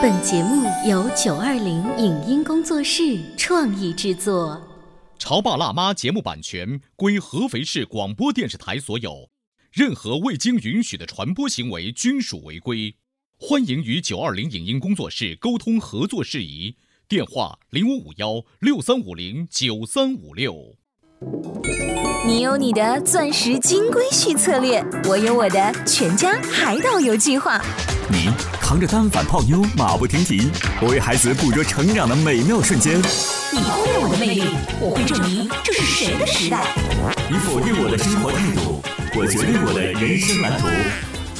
本节目由九二零影音工作室创意制作。《潮爸辣妈》节目版权归合肥市广播电视台所有，任何未经允许的传播行为均属违规。欢迎与九二零影音工作室沟通合作事宜，电话零五五幺六三五零九三五六。你有你的钻石金龟婿策略，我有我的全家海岛游计划。你扛着单反泡妞马不停蹄，我为孩子捕捉成长的美妙瞬间。你忽略我的魅力，我会证明这是谁的时代。你否定我的生活态度，我决定我的人生蓝图。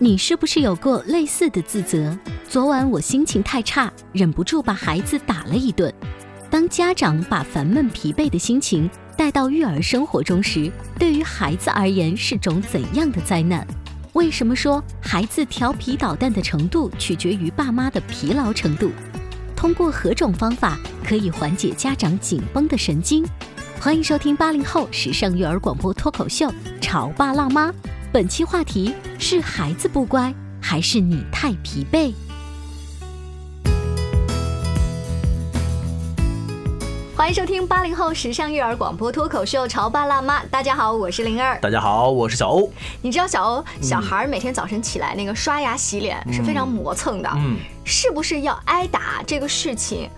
你是不是有过类似的自责？昨晚我心情太差，忍不住把孩子打了一顿。当家长把烦闷疲惫的心情带到育儿生活中时，对于孩子而言是种怎样的灾难？为什么说孩子调皮捣蛋的程度取决于爸妈的疲劳程度？通过何种方法可以缓解家长紧绷的神经？欢迎收听八零后时尚育儿广播脱口秀《潮爸辣妈》。本期话题是孩子不乖，还是你太疲惫？欢迎收听八零后时尚育儿广播脱口秀《潮爸辣妈》。大家好，我是灵儿。大家好，我是小欧。你知道小欧小孩每天早晨起来那个刷牙洗脸是非常磨蹭的，嗯，是不是要挨打这个事情？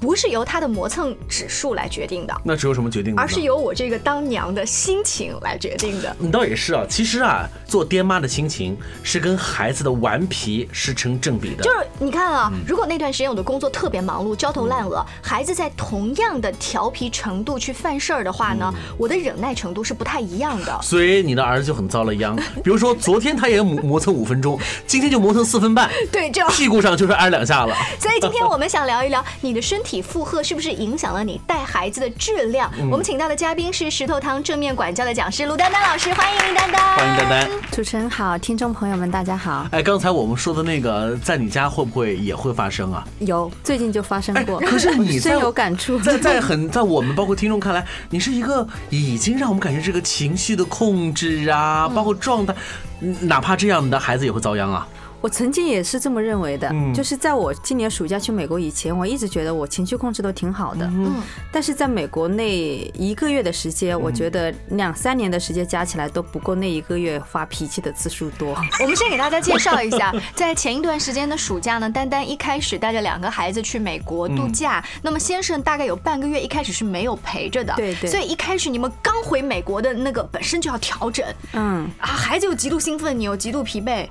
不是由他的磨蹭指数来决定的，那是由什么决定的？而是由我这个当娘的心情来决定的。你倒也是啊，其实啊，做爹妈的心情是跟孩子的顽皮是成正比的。就是你看啊，如果那段时间我的工作特别忙碌，焦头烂额，孩子在同样的调皮程度去犯事儿的话呢，我的忍耐程度是不太一样的。所以你的儿子就很遭了殃。比如说昨天他也磨磨蹭五分钟，今天就磨蹭四分半，对，这样屁股上就是挨两下了。所以今天我们想聊一聊你的身体负荷是不是影响了你带孩子的质量？我们请到的嘉宾是石头汤正面管教的讲师卢丹丹老师，欢迎丹丹。欢迎丹丹。主持人好，听众朋友们大家好。哎，刚才我们说的那个，在你家会不会也会发生啊？有，最近就发生过。可是你在深有感触，在在很在我们包括听众看来，你是一个已经让我们感觉这个情绪的控制啊，包括状态，嗯哪怕这样，你的孩子也会遭殃啊。我曾经也是这么认为的，嗯就是在我今年暑假去美国以前，我一直觉得我情绪控制都挺好的。嗯，但是在美国那一个月的时间，我觉得两三年的时间加起来都不够那一个月发脾气的次数多。我们先给大家介绍一下，在前一段时间的暑假呢，丹丹一开始带着两个孩子去美国度假，那么先生大概有半个月一开始是没有陪着的，对对所以一开始你们刚回美国的那个本身就要调整嗯，啊，孩子又极度兴奋，你又极度疲惫，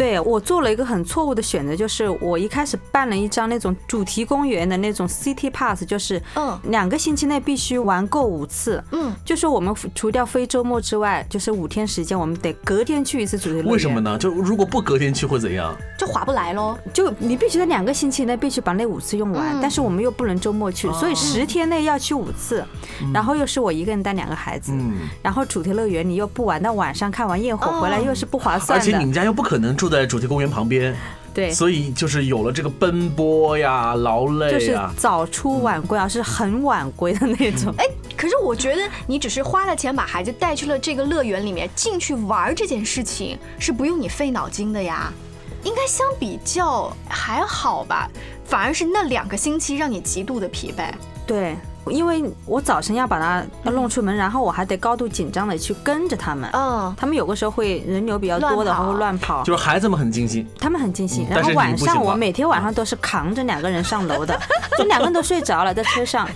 对我做了一个很错误的选择，就是我一开始办了一张那种主题公园的那种 City Pass，就是嗯两个星期内必须玩够五次。嗯，就是我们除掉非周末之外，就是五天时间，我们得隔天去一次主题乐园。为什么？呢？就如果不隔天去会怎样？就划不来喽。就你必须在两个星期内必须把那五次用完，嗯但是我们又不能周末去，所以十天内要去五次，嗯然后又是我一个人带两个孩子，然后主题乐园你又不玩到晚上，看完焰火回来哦又是不划算的。而且你们家又不可能住在主题公园旁边，对，所以就是有了这个奔波呀、劳就是累啊。早出晚归啊，是很晚归的那种。哎，可是我觉得你只是花了钱把孩子带去了这个乐园里面进去玩儿这件事情是不用你费脑筋的呀，应该相比较还好吧，反而是那两个星期让你极度的疲惫。对，因为我早晨要把他要弄出门，然后我还得高度紧张的去跟着他们。嗯，他们有个时候会人流比较多的，乱跑话会乱跑。就是孩子们很尽心，他们很尽兴，但是你然后晚上我每天晚上都是扛着两个人上楼的，就两个人都睡着了在车上，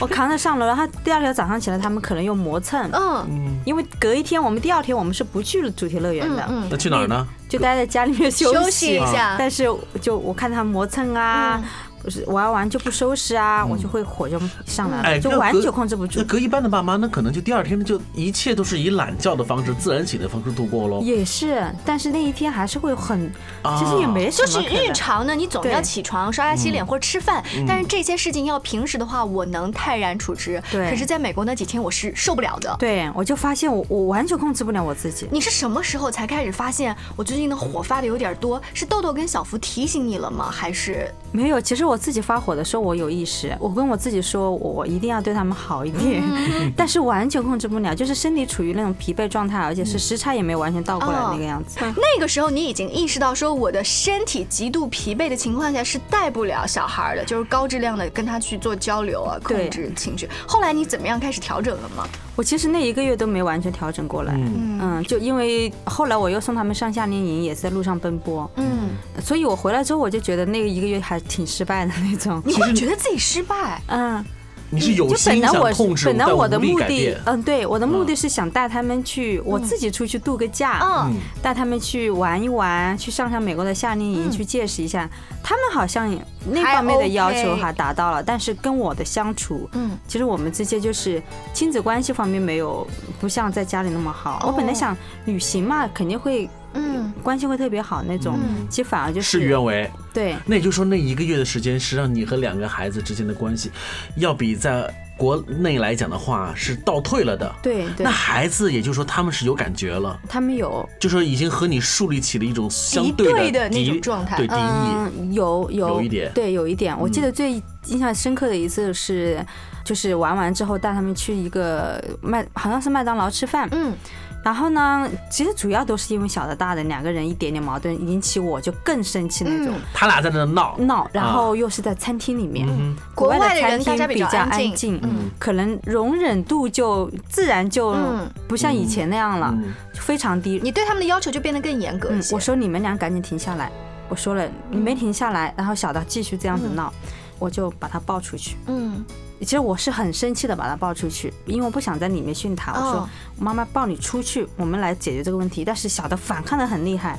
我扛着上楼，然后第二天早上起来他们可能又磨蹭，嗯。因为隔一天我们第二天我们是不去主题乐园的，嗯那去哪儿呢？就待在家里面休息。休息一下。但是就我看他们磨蹭啊，就是玩完就不收拾啊，我就会火就上来哎，了，就完全控制不住那。隔一般的爸妈，那可能就第二天就一切都是以懒觉的方式、自然醒的方式度过喽。也是，但是那一天还是会很，啊其实也没什就是可能。日常呢，你总要起床、刷牙、洗脸或者吃饭，但是这些事情要平时的话，我能泰然处之。对可是在美国那几天，我是受不了的。对，我就发现我我完全控制不了我自己。你是什么时候才开始发现我最近的火发的有点多？是豆豆跟小福提醒你了吗？还是没有，其实我自己发火的时候，我有意识，我跟我自己说，我一定要对他们好一点，但是完全控制不了，就是身体处于那种疲惫状态，而且是时差也没有完全倒过来那个样子。那个时候你已经意识到说我的身体极度疲惫的情况下是带不了小孩的，就是高质量的跟他去做交流啊，控制情绪。后来你怎么样开始调整了吗？我其实那一个月都没完全调整过来，嗯。就因为后来我又送他们上夏令营，也是在路上奔波，嗯，所以我回来之后我就觉得那个一个月还挺失败的那种。你会觉得自己失败？嗯，你是有就本心想来我控制，本来我的目的无力改变，。嗯，对，我的目的嗯是想带他们去，我自己出去度个假，嗯，带他们去玩一玩，去上上美国的夏令营，去见识一下。他们好像那方面的要求还达到了，但是跟我的相处，嗯，其实我们之间就是亲子关系方面没有不像在家里那么好。我本来哦想旅行嘛，肯定会嗯，关系会特别好那种，嗯其实反而就是事与愿违。对。那也就是说，那一个月的时间是让你和两个孩子之间的关系，要比在国内来讲的话是倒退了的。对对那，孩子也就是说他们是有感觉了，他们有就说已经和你树立起了一种相敌对对的那种状态对敌意。嗯，有有有一点对，有一点。我记嗯得最印象深刻的一次是，就是玩完之后带他们去一个麦，好像是麦当劳吃饭。嗯，然后呢，其实主要都是因为小的大的两个人一点点矛盾，引起我就更生气那种。他俩在那闹，闹，然后又是在餐厅里面，嗯国外的餐人大家比厅比较较安静，嗯可能容忍度就自然就嗯不像以前那样了，嗯非常低。你对他们的要求就变得更严格一嗯，些。我说你们俩赶紧停下来。我说了，你没停下来，然后小的继续这样子闹，我就把他抱出去。嗯，其实我是很生气的把他抱出去，因为我不想在里面训他。我说哦妈妈抱你出去，我们来解决这个问题。但是小的反抗的很厉害，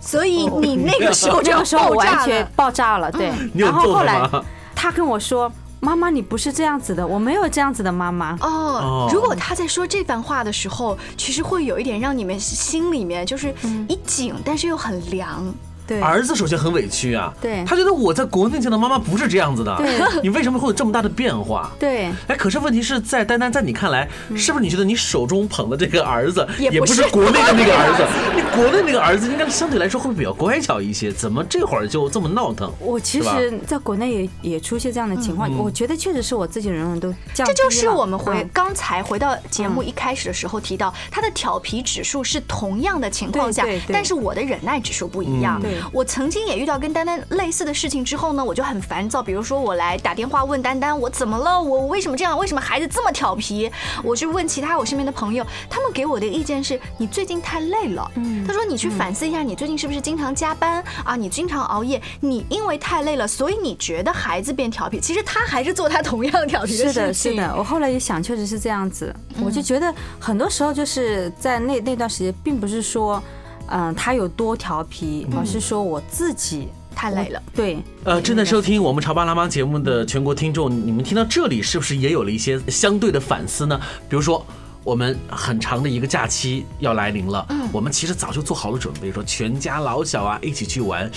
所以你那个时候就这个时候我完全。爆炸了。对，然后后来？他跟我说：“妈妈，你不是这样子的，我没有这样子的妈妈。”哦哦，如果他在说这番话的时候，其实会有一点让你们心里面就是一紧，但是又很凉。对，儿子首先很委屈啊，对。他觉得我在国内见到妈妈不是这样子的，对。你为什么会有这么大的变化？对，哎，可是问题是在丹丹，在你看来，是不是你觉得你手中捧的这个儿子也不是。是国内的那个儿子？你国内那个儿子应该相对来说会比较乖巧一些，怎么这会儿就这么闹腾？我其实在国内也也出现这样的情况，我觉得确实是我自己容忍度降低了。这就是我们回嗯。刚才回到节目一开始的时候提到，他的调皮指数是同样的情况下对对，对。但是我的忍耐指数不一样。嗯。对我曾经也遇到跟丹丹类似的事情之后呢，我就很烦躁。比如说我来打电话问丹丹我怎么了，我为什么这样，为什么孩子这么调皮？我去问其他我身边的朋友，他们给我的意见是你最近太累了。嗯他说你去反思一下，你最近是不是经常加班啊？你经常熬夜，你因为太累了，所以你觉得孩子变调皮，其实他还是做他同样调皮是的，事情。是的，我后来也想，确实是这样子。我就觉得很多时候就是在那那段时间，并不是说，嗯、他有多调皮，而是说我自己太累了。对，呃，正在收听我们潮爸辣妈节目的全国听众，你们听到这里是不是也有了一些相对的反思呢？比如说。我们很长的一个假期要来临了，我们其实早就做好了准备，说全家老小啊一起去玩，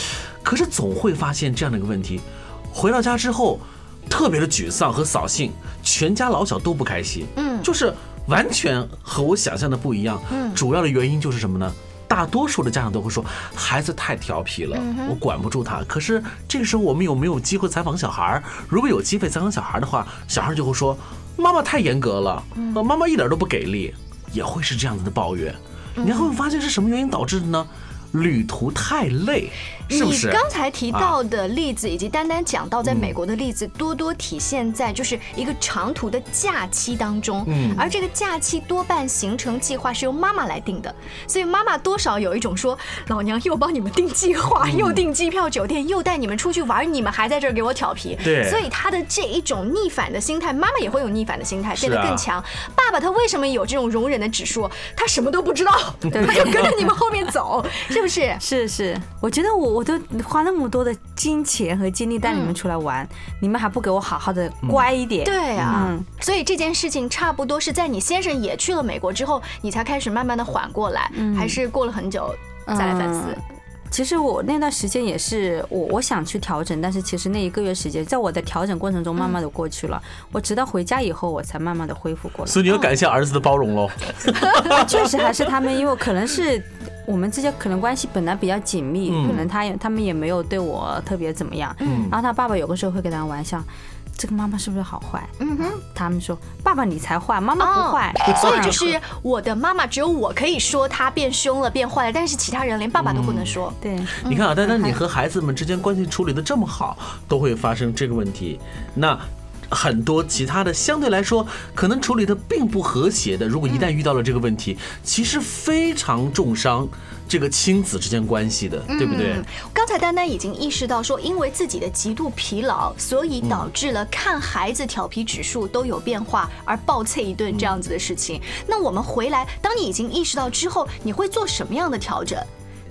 可是总会发现这样的一个问题，回到家之后特别的沮丧和扫兴，全家老小都不开心，嗯就是完全和我想象的不一样。嗯主要的原因就是什么呢？大多数的家长都会说孩子太调皮了，嗯我管不住他。可是这个时候我们有没有机会采访小孩儿？如果有机会采访小孩儿的话，小孩儿就会说妈妈太严格了，妈妈一点都不给力，也会是这样子的抱怨。嗯你还会发现是什么原因导致的呢？旅途太累，是不是？你刚才提到的例子，以及丹丹讲到在美国的例子，多多体现在就是一个长途的假期当中。嗯而这个假期多半行程计划是由妈妈来定的，所以妈妈多少有一种说，老娘又帮你们定计划，嗯又订机票、酒店，又带你们出去玩，你们还在这儿给我调皮。对所以他的这一种逆反的心态，妈妈也会有逆反的心态，变得更强。爸爸他为什么有这种容忍的指数？他什么都不知道，他就跟着你们后面走，是不不是？是是，我觉得我我都花那么多的金钱和精力带你们出来玩，你们还不给我好好的乖一点？对啊，嗯所以这件事情差不多是在你先生也去了美国之后，你才开始慢慢的缓过来，还是过了很久再来反思？嗯其实我那段时间也是我我想去调整，但是其实那一个月时间，在我的调整过程中，慢慢的过去了。我直到回家以后，我才慢慢的恢复过来。所以你要感谢儿子的包容喽。确实还是他们，因为可能是我们之间可能关系本来比较紧密，嗯可能他也他们也没有对我特别怎么样。嗯然后他爸爸有个时候会跟他玩笑。这个妈妈是不是好坏？嗯哼，他们说爸爸你才坏，妈妈不坏。所以就是我的妈妈只有我可以说她变凶了、变坏了，但是其他人连爸爸都不能说。对，你看啊，丹丹，你和孩子们之间关系处理的这么好，都会发生这个问题。那很多其他的相对来说可能处理的并不和谐的，如果一旦遇到了这个问题，其实非常重伤这个亲子之间关系的，对不对嗯？刚才丹丹已经意识到说，因为自己的极度疲劳，所以导致了看孩子调皮指数都有变化，而暴啐一顿这样子的事情。那我们回来，当你已经意识到之后，你会做什么样的调整？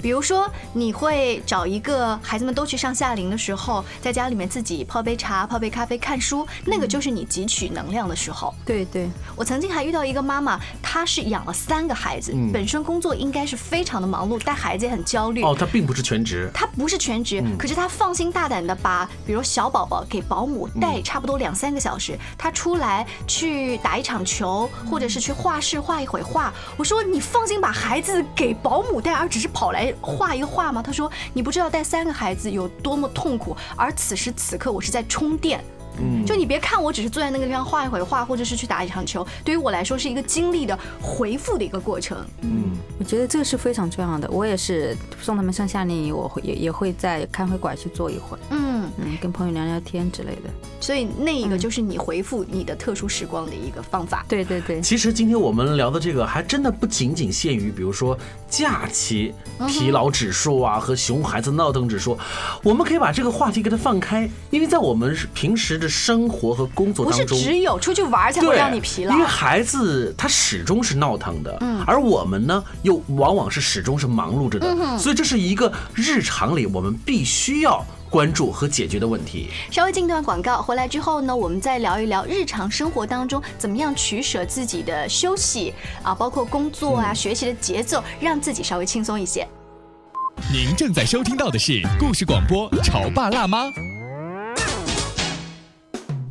比如说，你会找一个孩子们都去上夏令营的时候，在家里面自己泡杯茶、泡杯咖啡、看书，那个就是你汲取能量的时候。对对，我曾经还遇到一个妈妈，她是养了三个孩子，嗯本身工作应该是非常的忙碌，带孩子也很焦虑。哦，她并不是全职。她不是全职，可是她放心大胆的把，比如小宝宝给保姆带差不多两三个小时，她出来去打一场球，或者是去画室画一会画。我说你放心把孩子给保姆带，而只是跑来画一画吗？他说你不知道带三个孩子有多么痛苦，而此时此刻我是在充电。嗯，就你别看我只是坐在那个地方画一会画，或者是去打一场球，对于我来说是一个精力的回复的一个过程。嗯，我觉得这个是非常重要的。我也是送他们上夏令营，我会也也会在看会馆去坐一会儿，嗯，嗯，跟朋友聊聊天之类的。所以那一个就是你回复你的特殊时光的一个方法。对对对，其实今天我们聊的这个还真的不仅仅限于，比如说假期疲劳指数啊和熊孩子闹腾指数，我们可以把这个话题给它放开，因为在我们平时的生活和工作不是。只有出去玩才会，让你疲劳因为。孩子他始终是闹腾的，嗯，而我们呢又往往是始终是忙碌着的，嗯所以这是一个日常里我们必须要关注和解决的问题。稍微进段广告，回来之后呢，我们再聊一聊日常生活当中怎么样取舍自己的休息啊，包括工作啊、学习的节奏，让自己稍微轻松一些。您正在收听到的是故事广播《潮爸辣妈》。《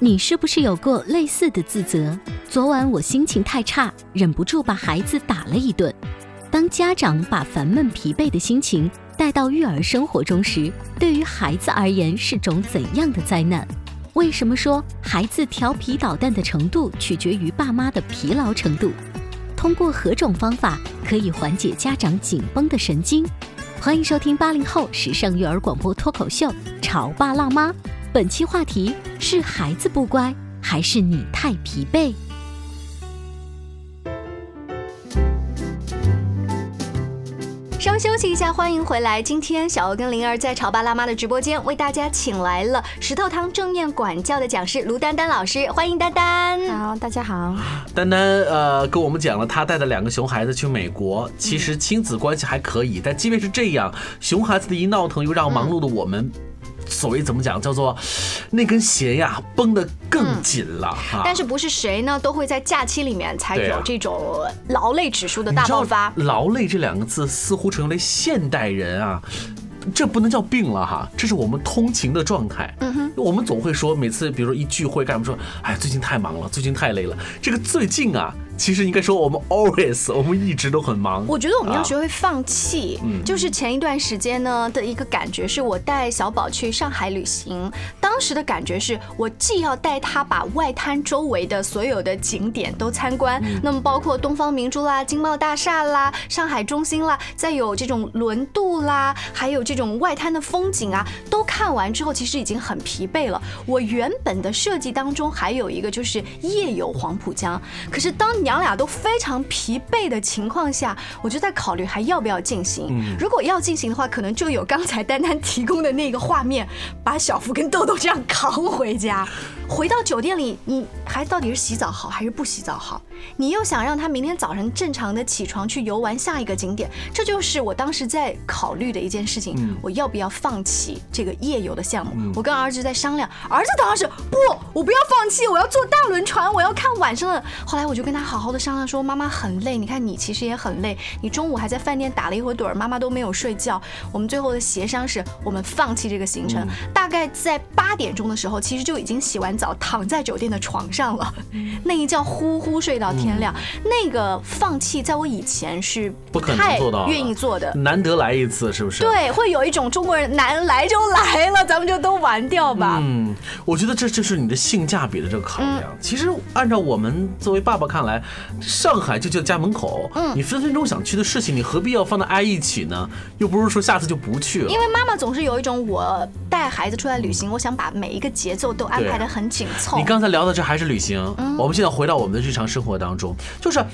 你是不是有过类似的自责？昨晚我心情太差，忍不住把孩子打了一顿。当家长把烦闷疲惫的心情带到育儿生活中时，对于孩子而言是种怎样的灾难？为什么说孩子调皮捣蛋的程度取决于爸妈的疲劳程度？通过何种方法可以缓解家长紧绷的神经？欢迎收听八零后时尚育儿广播脱口秀《潮爸辣妈》。本期话题是孩子不乖，还是你太疲惫？稍微休息一下，欢迎回来。今天小欧跟灵儿在潮爸辣妈的直播间为大家请来了石头汤正面管教的讲师卢丹丹老师，欢迎丹丹。好，大家好。丹丹呃跟我们讲了，她带的两个熊孩子去美国，其实亲子关系还可以，但即便是这样，熊孩子的一闹腾，又让忙碌的我们。所谓怎么讲，叫做那根弦呀绷得更紧了哈。但是不是谁呢都会在假期里面才有这种劳累指数的大爆发？劳累这两个字似乎成为现代人啊这不能叫病了哈，这是我们通勤的状态。嗯哼，我们总会说，每次比如说一聚会干什么说，哎，最近太忙了，最近太累了。这个最近啊。其实应该说，我们 always，我们一直都很忙。我觉得我们要学会放弃。嗯，就是前一段时间呢的一个感觉，是我带小宝去上海旅行，当时的感觉是我既要带他把外滩周围的所有的景点都参观，那么包括东方明珠啦、金茂大厦啦、上海中心啦，再有这种轮渡啦，还有这种外滩的风景啊，都看完之后，其实已经很疲惫了。我原本的设计当中还有一个就是夜游黄浦江，可是当你。娘俩都非常疲惫的情况下，我就在考虑还要不要进行。如果要进行的话，可能就有刚才丹丹提供的那个画面，把小福跟豆豆这样扛回家。回到酒店里，你孩子到底是洗澡好还是不洗澡好？你又想让他明天早晨正常的起床去游玩下一个景点，这就是我当时在考虑的一件事情。我要不要放弃这个夜游的项目？我跟儿子在商量，儿子当时不，我不要放弃，我要坐大轮船，我要看晚上的。后来我就跟他好好的商量说，妈妈很累，你看你其实也很累，你中午还在饭店打了一会儿盹，妈妈都没有睡觉。我们最后的协商是我们放弃这个行程，大概在八点钟的时候，其实就已经洗完。早躺在酒店的床上了，那一觉呼呼睡到天亮。那个放弃，在我以前是不可能做到，愿意做的。难得来一次，是不是？对，会有一种中国人难来就来了，咱们就都玩掉吧。嗯，我觉得这就是你的性价比的这个考量。其实按照我们作为爸爸看来，上海就叫家门口，嗯，你分分钟想去的事情，你何必要放在挨一起呢？又不是说下次就不去了。因为妈妈总是有一种，我带孩子出来旅行，我想把每一个节奏都安排的很。紧凑。你刚才聊的这还是旅行，我们现在回到我们的日常生活当中，就是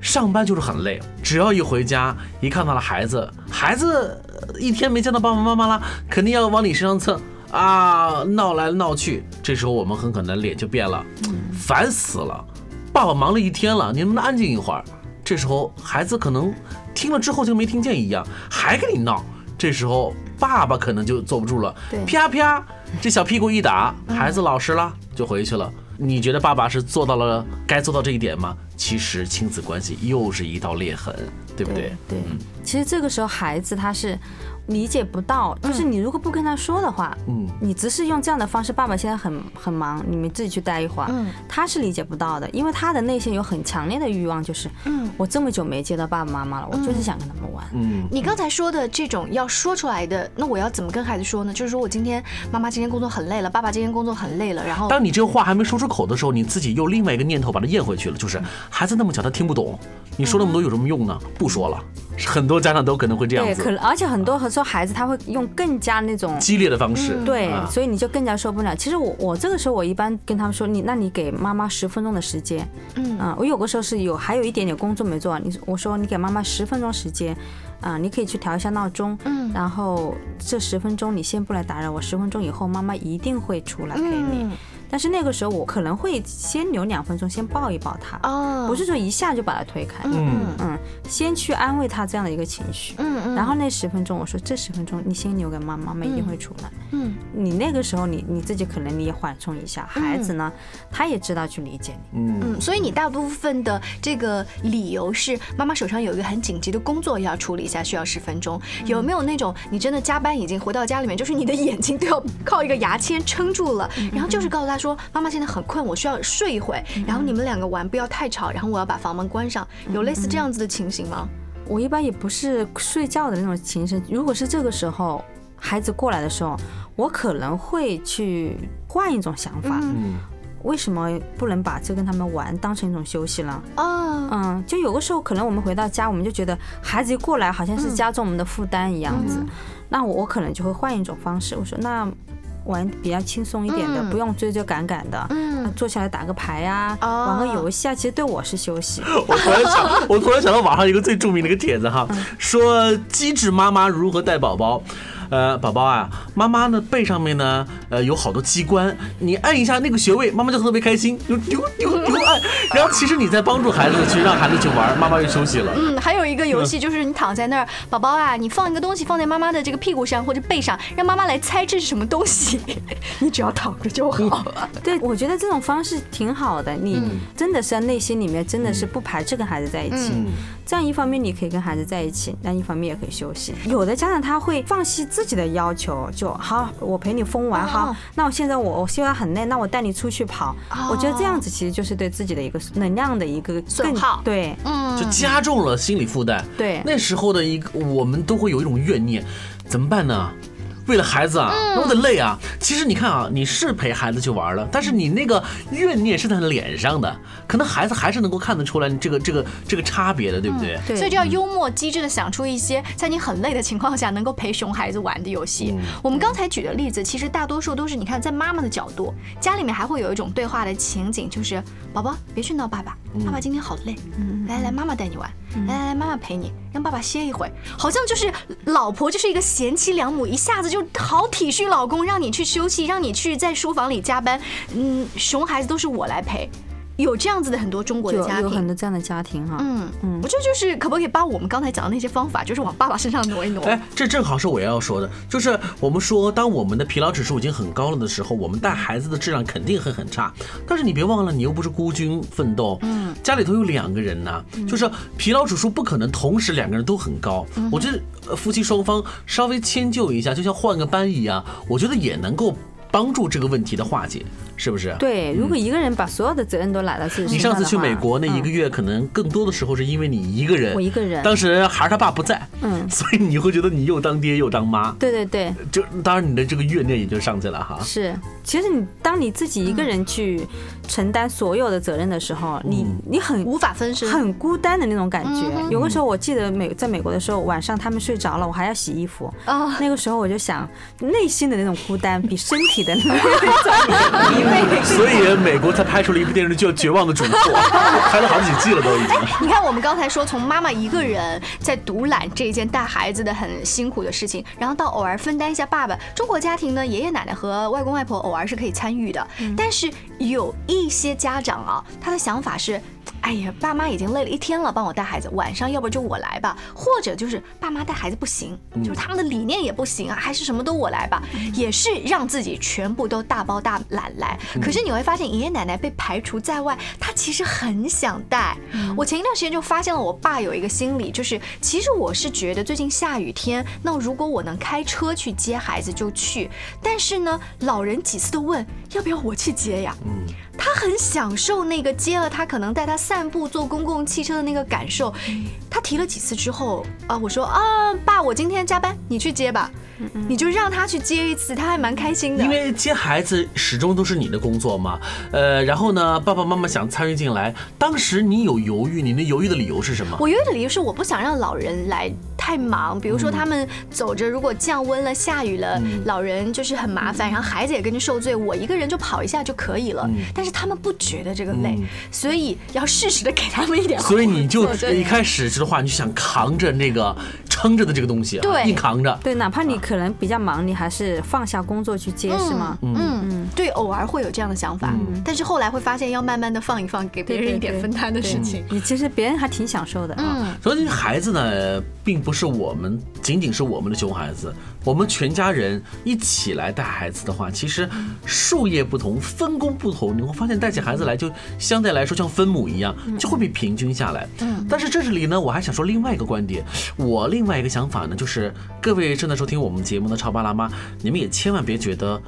上班就是很累，只要一回家，一看到了孩子，孩子一天没见到爸爸妈妈了，肯定要往你身上蹭啊，闹来闹去，这时候我们很可能脸就变了，烦死了，爸爸忙了一天了，你能不能安静一会儿？这时候孩子可能听了之后就没听见一样，还跟你闹，这时候爸爸可能就坐不住了，啪啪。这小屁股一打，孩子老实了，就回去了。你觉得爸爸是做到了该做到这一点吗？其实亲子关系又是一道裂痕，对不对？对，其实这个时候孩子他是。理解不到，就是你如果不跟他说的话，嗯，你只是用这样的方式，爸爸现在很很忙，你们自己去待一会儿，嗯，他是理解不到的，因为他的内心有很强烈的欲望，就是，嗯，我这么久没见到爸爸妈妈了，我就是想跟他们玩，嗯，你刚才说的这种要说出来的，那我要怎么跟孩子说呢？就是说我今天妈妈今天工作很累了，爸爸今天工作很累了，然后当你这个话还没说出口的时候，你自己又另外一个念头把它咽回去了，就是孩子那么小，他听不懂，你说那么多有什么用呢？不说了。很多家长都可能会这样子，对，可能而且很多时候孩子他会用更加那种激烈的方式，对，所以你就更加受不了。其实我我这个时候我一般跟他们说，你那你给妈妈十分钟的时间，嗯啊，我有个时候是有还有一点点工作没做，你我说你给妈妈十分钟时间，啊，你可以去调一下闹钟，嗯，然后这十分钟你先不来打扰我，十分钟以后妈妈一定会出来陪你。但是那个时候我可能会先留两分钟，先抱一抱他，哦，不是说一下就把他推开，嗯嗯，先去安慰他这样的一个情绪，嗯嗯，然后那十分钟我说这十分钟你先留给妈妈，妈妈一定会出来，嗯，你那个时候你你自己可能你也缓冲一下，孩子呢他也知道去理解你，嗯。嗯，所以你大部分的这个理由是妈妈手上有一个很紧急的工作要处理一下，需要十分钟，有没有那种你真的加班已经回到家里面，就是你的眼睛都要靠一个牙签撑住了，然后就是告诉他。说妈妈现在很困，我需要睡一会，然后你们两个玩不要太吵，然后我要把房门关上，有类似这样子的情形吗？我一般也不是睡觉的那种情形，如果是这个时候孩子过来的时候，我可能会去换一种想法，嗯，为什么不能把这跟他们玩当成一种休息呢？啊，嗯，就有个时候可能我们回到家，我们就觉得孩子一过来好像是加重我们的负担一样子，那我可能就会换一种方式，我说那。玩比较轻松一点的，不用追追赶赶的，嗯，坐下来打个牌啊，玩个游戏啊，其实对我是休息。我突然想，我突然想到网上一个最著名的一个帖子哈，说机智妈妈如何带宝宝。呃，宝宝啊，妈妈呢背上面呢，呃，有好多机关，你按一下那个穴位，妈妈就特别开心，丢丢丢丢按，然后其实你在帮助孩子去让孩子去玩，妈妈就休息了。嗯，还有一个游戏就是你躺在那儿，宝宝啊，你放一个东西放在妈妈的这个屁股上或者背上，让妈妈来猜这是什么东西，你只要躺着就好了。对，我觉得这种方式挺好的，你真的是在内心里面真的是不排斥跟孩子在一起。这样一方面你可以跟孩子在一起，那一方面也可以休息。有的家长他会放弃自己的要求，就好，我陪你疯玩，好，那我现在我我现在很累，那我带你出去跑。我觉得这样子其实就是对自己的一个能量的一个损耗，对，嗯，就加重了心理负担。对，那时候的一个我们都会有一种怨念，怎么办呢？为了孩子啊，那我得累啊。其实你看啊，你是陪孩子去玩了，但是你那个怨念是在脸上的，可能孩子还是能够看得出来你这个这个这个差别的，对不对？对。所以就要幽默机智的想出一些在你很累的情况下能够陪熊孩子玩的游戏。我们刚才举的例子，其实大多数都是你看在妈妈的角度，家里面还会有一种对话的情景，就是宝宝别去闹爸爸，爸爸今天好累，来来妈妈带你玩，来来来妈妈陪你，让爸爸歇一会，好像就是老婆就是一个贤妻良母，一下子就。好体恤老公，让你去休息，让你去在书房里加班，嗯，熊孩子都是我来陪。有这样子的很多中国的家庭，有很多这样的家庭哈。嗯嗯，我觉得就是可不可以把我们刚才讲的那些方法，就是往爸爸身上挪一挪？哎，这正好是我要说的，就是我们说，当我们的疲劳指数已经很高了的时候，我们带孩子的质量肯定会很差。但是你别忘了，你又不是孤军奋斗，嗯，家里头有两个人呢，就是疲劳指数不可能同时两个人都很高。我觉得夫妻双方稍微迁就一下，就像换个班一样，我觉得也能够帮助这个问题的化解。是不是？对，如果一个人把所有的责任都揽到自己身上，你上次去美国那一个月，可能更多的时候是因为你一个人，我一个人，当时孩儿他爸不在，嗯，所以你会觉得你又当爹又当妈。对对对，就当然你的这个怨念也就上去了哈。是，其实你当你自己一个人去承担所有的责任的时候，你你很无法分身，很孤单的那种感觉。有个时候我记得美在美国的时候，晚上他们睡着了，我还要洗衣服啊。那个时候我就想，内心的那种孤单比身体的那种。所以。美国才拍出了一部电视剧叫《绝望的主妇》，拍了好几季了都已经。你看，我们刚才说从妈妈一个人在独揽这一件带孩子的很辛苦的事情，然后到偶尔分担一下爸爸。中国家庭呢，爷爷奶奶和外公外婆偶尔是可以参与的，但是有一些家长啊，他的想法是。哎呀，爸妈已经累了一天了，帮我带孩子，晚上要不就我来吧，或者就是爸妈带孩子不行，就是他们的理念也不行啊，还是什么都我来吧，也是让自己全部都大包大揽来。可是你会发现，爷爷奶奶被排除在外，他其实很想带。我前一段时间就发现了，我爸有一个心理，就是其实我是觉得最近下雨天，那如果我能开车去接孩子就去，但是呢，老人几次都问要不要我去接呀。他很享受那个接了他，可能带他散步、坐公共汽车的那个感受。他提了几次之后，啊，我说啊，爸，我今天加班，你去接吧。你就让他去接一次，他还蛮开心的。因为接孩子始终都是你的工作嘛，呃，然后呢，爸爸妈妈想参与进来，当时你有犹豫，你那犹豫的理由是什么？我犹豫的理由是我不想让老人来太忙，比如说他们走着，如果降温了、下雨了，老人就是很麻烦，然后孩子也跟着受罪，我一个人就跑一下就可以了。但是他们不觉得这个累，所以要适时的给他们一点。所以你就一开始的话，你就想扛着那个。撑着的这个东西，对，硬扛着。对，哪怕你可能比较忙，你还是放下工作去接，是吗？嗯嗯，对，偶尔会有这样的想法，但是后来会发现要慢慢的放一放，给别人一点分担的事情。你其实别人还挺享受的啊。所以孩子呢，并不是我们仅仅是我们的熊孩子，我们全家人一起来带孩子的话，其实术业不同，分工不同，你会发现带起孩子来就相对来说像分母一样，就会被平均下来。嗯。但是这里呢，我还想说另外一个观点，我另。另外一个想法呢，就是各位正在收听我们节目的超爸辣妈，你们也千万别觉得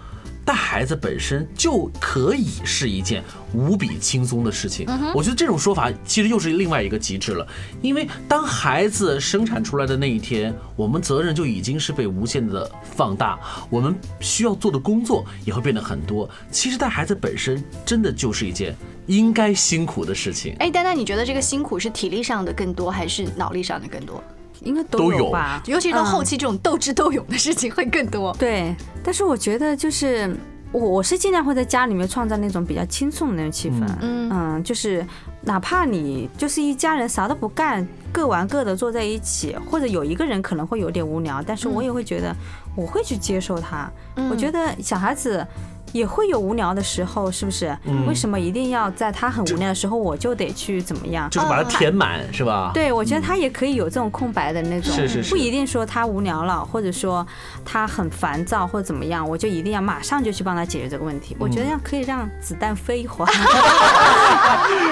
带孩子本身就可以是一件无比轻松的事情。我觉得这种说法其实又是另外一个极致了，因为当孩子生产出来的那一天，我们责任就已经是被无限的放大，我们需要做的工作也会变得很多。其实带孩子本身真的就是一件应该辛苦的事情。哎，丹丹，你觉得这个辛苦是体力上的更多，还是脑力上的更多？应该都有吧，尤其到后期这种斗智斗勇的事情会更多。对，但是我觉得就是我我是尽量会在家里面创造那种比较轻松的那种气氛。嗯嗯，就是哪怕你就是一家人啥都不干，各玩各的坐在一起，或者有一个人可能会有点无聊，但是我也会觉得我会去接受他。我觉得小孩子。也会有无聊的时候，是不是？为什么一定要在他很无聊的时候，我就得去怎么样？就是把它填满，是吧？对，我觉得他也可以有这种空白的那种，是是是，不一定说他无聊了，或者说他很烦躁或者怎么样，我就一定要马上就去帮他解决这个问题。我觉得要可以让子弹飞一会儿。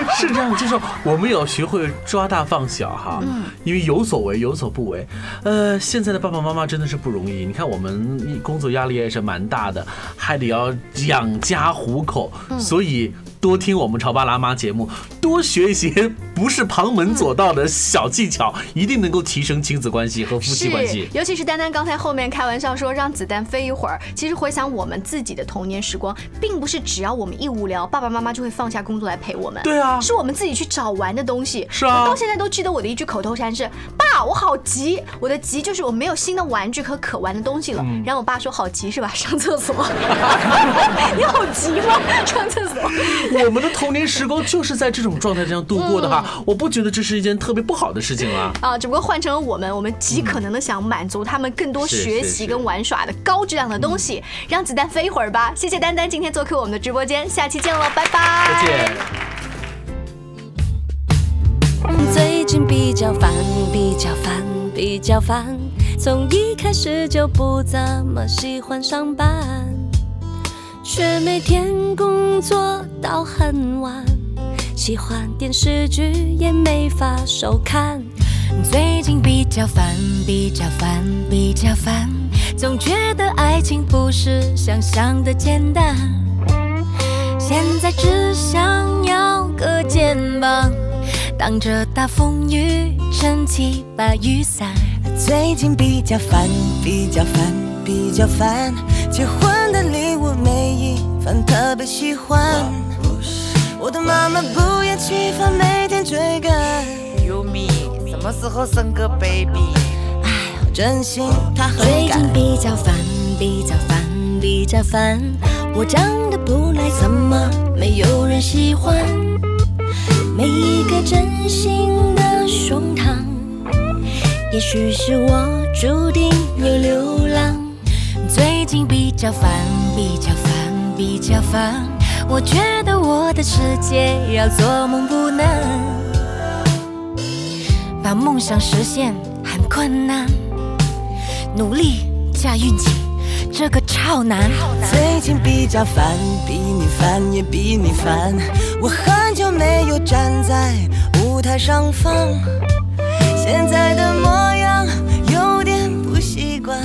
是这样，就是我们也要学会抓大放小哈，因为有所为有所不为。呃，现在的爸爸妈妈真的是不容易，你看我们工作压力也是蛮大的，还得要。养家糊口，所以。多听我们潮爸辣妈节目，多学一些不是旁门左道的小技巧，一定能够提升亲子关系和夫妻关系。尤其是丹丹刚才后面开玩笑说让子弹飞一会儿，其实回想我们自己的童年时光，并不是只要我们一无聊，爸爸妈妈就会放下工作来陪我们。对啊，是我们自己去找玩的东西。是啊，到现在都记得我的一句口头禅是：爸，我好急。我的急就是我没有新的玩具和可玩的东西了。然后我爸说：好急是吧？上厕所。你好急吗？上厕所。我们的童年时光就是在这种状态这样度过的哈，我不觉得这是一件特别不好的事情啊。啊，只不过换成了我们，我们极可能的想满足他们更多学习跟玩耍的高质量的东西，让子弹飞一会儿吧。谢谢丹丹今天做客我们的直播间，下期见喽，拜拜。再见。最近比较烦，比较烦，比较烦，从一开始就不怎么喜欢上班。却每天工作到很晚，喜欢电视剧也没法收看。最近比较烦，比较烦，比较烦，总觉得爱情不是想象的简单。现在只想要个肩膀，挡着大风雨，撑起把雨伞。最近比较烦，比较烦，比较烦，结婚的礼物每一份特别喜欢。我的妈妈不厌其烦，每天追赶。优米，什么时候生个 baby？哎，真心她很最近比较烦，比较烦，比较烦。我长得不赖，怎么没有人喜欢？每一个真心的胸膛。也许是我注定要流浪，最近比较烦，比较烦，比较烦。我觉得我的世界要做梦不能，把梦想实现很困难，努力加运气，这个超难。最近比较烦，比你烦也比你烦。我很久没有站在舞台上放。现在的模样有点不习惯，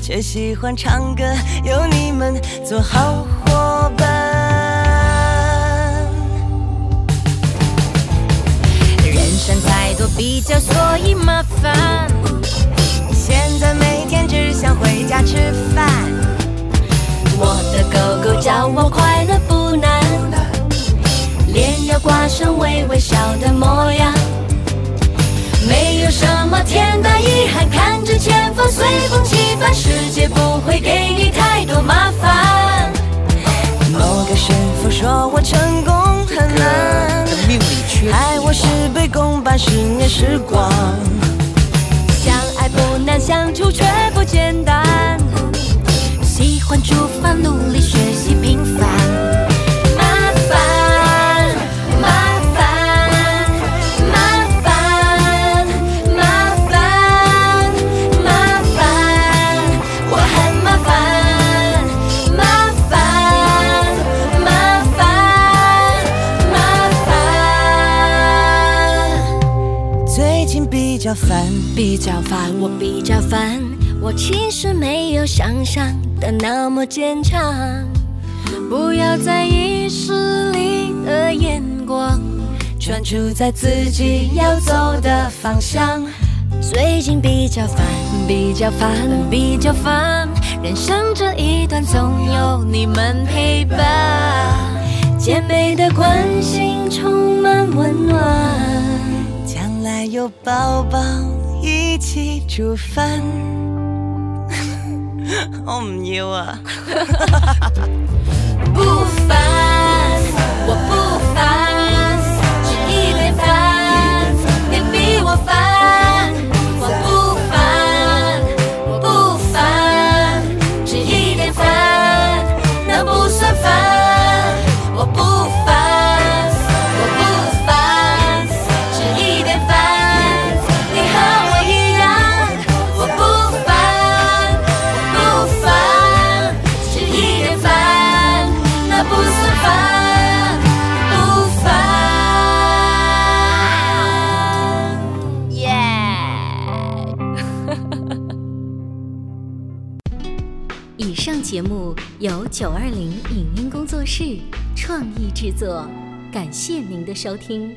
却喜欢唱歌，有你们做好伙伴。做比较，所以麻烦。现在每天只想回家吃饭。我的狗狗叫我快乐不难，脸要挂上微微笑的模样。没有什么天大遗憾，看着前方随风起帆，世界不会给你太多麻烦。某个师傅说我成功很难，爱我是被公办十年时光。相爱不难，相处却不简单，喜欢出发，努力学习，平凡。专注在自己要走的方向。最近比较烦，比较烦，比较烦。人生这一段总有你们陪伴，姐妹的关心充满温暖。将来有宝宝一起煮饭，我唔要啊！不烦，制作，感谢您的收听。